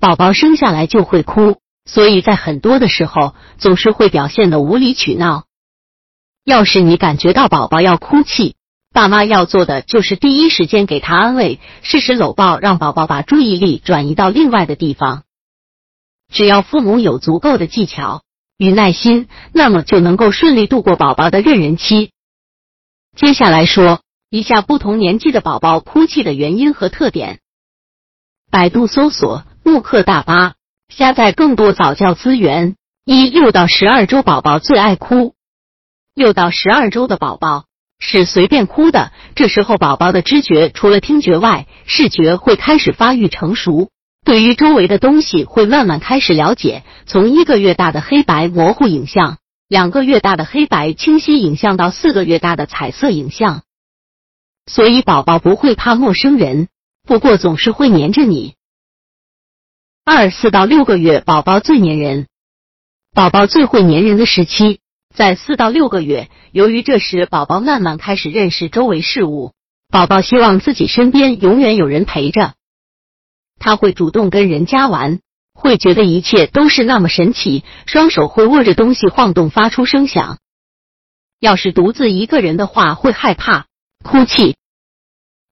宝宝生下来就会哭，所以在很多的时候总是会表现的无理取闹。要是你感觉到宝宝要哭泣，爸妈要做的就是第一时间给他安慰，适时搂抱，让宝宝把注意力转移到另外的地方。只要父母有足够的技巧与耐心，那么就能够顺利度过宝宝的认人期。接下来说一下不同年纪的宝宝哭泣的原因和特点。百度搜索。慕课大巴，下载更多早教资源。一六到十二周宝宝最爱哭，六到十二周的宝宝是随便哭的，这时候宝宝的知觉除了听觉外，视觉会开始发育成熟，对于周围的东西会慢慢开始了解，从一个月大的黑白模糊影像，两个月大的黑白清晰影像到四个月大的彩色影像，所以宝宝不会怕陌生人，不过总是会黏着你。二四到六个月，宝宝最粘人。宝宝最会粘人的时期在四到六个月，由于这时宝宝慢慢开始认识周围事物，宝宝希望自己身边永远有人陪着，他会主动跟人家玩，会觉得一切都是那么神奇，双手会握着东西晃动，发出声响。要是独自一个人的话，会害怕、哭泣，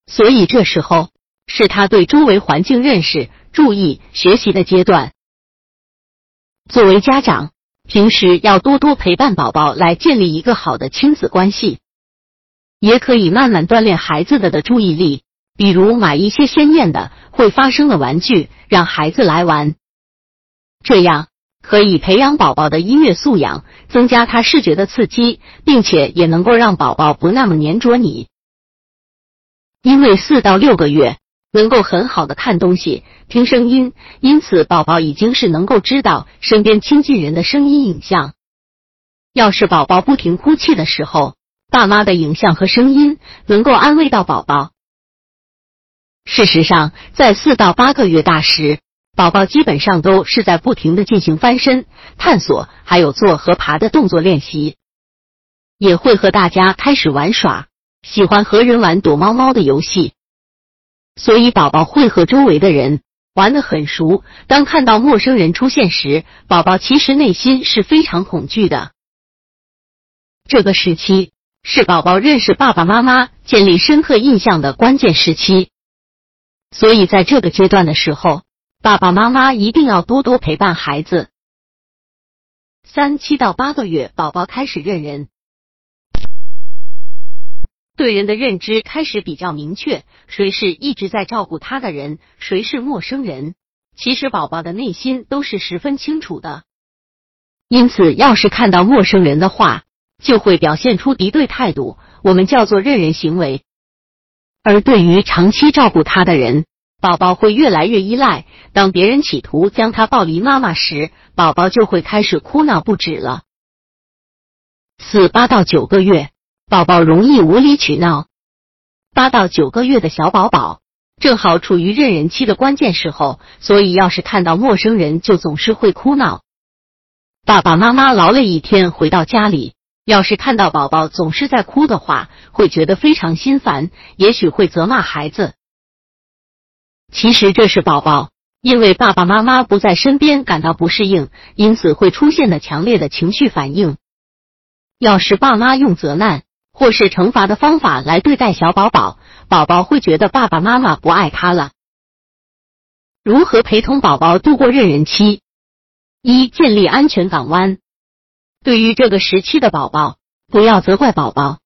所以这时候是他对周围环境认识。注意学习的阶段，作为家长，平时要多多陪伴宝宝，来建立一个好的亲子关系。也可以慢慢锻炼孩子的的注意力，比如买一些鲜艳的、会发声的玩具，让孩子来玩。这样可以培养宝宝的音乐素养，增加他视觉的刺激，并且也能够让宝宝不那么粘着你。因为四到六个月。能够很好的看东西、听声音，因此宝宝已经是能够知道身边亲近人的声音影像。要是宝宝不停哭泣的时候，爸妈的影像和声音能够安慰到宝宝。事实上，在四到八个月大时，宝宝基本上都是在不停的进行翻身、探索，还有坐和爬的动作练习，也会和大家开始玩耍，喜欢和人玩躲猫猫的游戏。所以，宝宝会和周围的人玩得很熟。当看到陌生人出现时，宝宝其实内心是非常恐惧的。这个时期是宝宝认识爸爸妈妈、建立深刻印象的关键时期。所以，在这个阶段的时候，爸爸妈妈一定要多多陪伴孩子。三七到八个月，宝宝开始认人。对人的认知开始比较明确，谁是一直在照顾他的人，谁是陌生人。其实宝宝的内心都是十分清楚的，因此要是看到陌生人的话，就会表现出敌对态度，我们叫做认人行为。而对于长期照顾他的人，宝宝会越来越依赖。当别人企图将他抱离妈妈时，宝宝就会开始哭闹不止了。四八到九个月。宝宝容易无理取闹，八到九个月的小宝宝正好处于认人期的关键时候，所以要是看到陌生人就总是会哭闹。爸爸妈妈劳累一天回到家里，要是看到宝宝总是在哭的话，会觉得非常心烦，也许会责骂孩子。其实这是宝宝因为爸爸妈妈不在身边感到不适应，因此会出现的强烈的情绪反应。要是爸妈用责难。或是惩罚的方法来对待小宝宝，宝宝会觉得爸爸妈妈不爱他了。如何陪同宝宝度过认人期？一、建立安全港湾。对于这个时期的宝宝，不要责怪宝宝，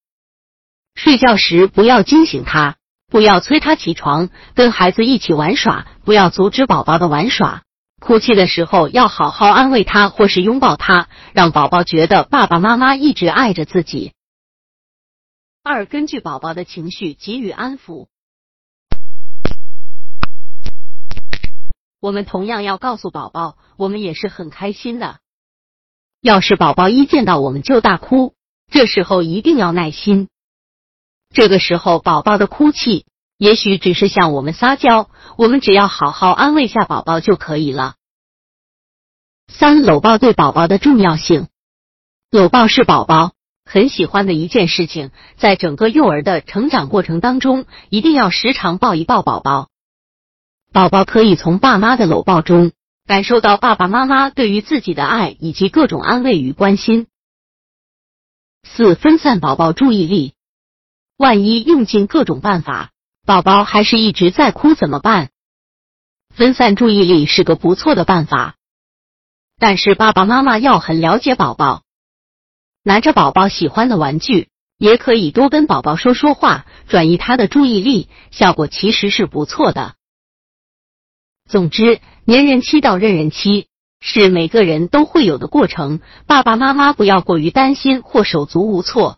睡觉时不要惊醒他，不要催他起床，跟孩子一起玩耍，不要阻止宝宝的玩耍。哭泣的时候要好好安慰他，或是拥抱他，让宝宝觉得爸爸妈妈一直爱着自己。二、根据宝宝的情绪给予安抚。我们同样要告诉宝宝，我们也是很开心的。要是宝宝一见到我们就大哭，这时候一定要耐心。这个时候宝宝的哭泣也许只是向我们撒娇，我们只要好好安慰下宝宝就可以了。三、搂抱对宝宝的重要性。搂抱是宝宝。很喜欢的一件事情，在整个幼儿的成长过程当中，一定要时常抱一抱宝宝。宝宝可以从爸妈的搂抱中感受到爸爸妈妈对于自己的爱以及各种安慰与关心。四、分散宝宝注意力。万一用尽各种办法，宝宝还是一直在哭怎么办？分散注意力是个不错的办法，但是爸爸妈妈要很了解宝宝，拿着宝宝喜欢的玩具，也可以多跟宝宝说说话，转移他的注意力，效果其实是不错的。总之，粘人期到认人期是每个人都会有的过程，爸爸妈妈不要过于担心或手足无措。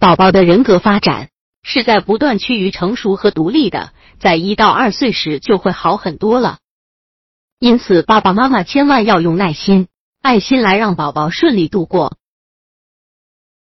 宝宝的人格发展是在不断趋于成熟和独立的，在一到二岁时就会好很多了。因此，爸爸妈妈千万要用耐心、爱心来让宝宝顺利度过。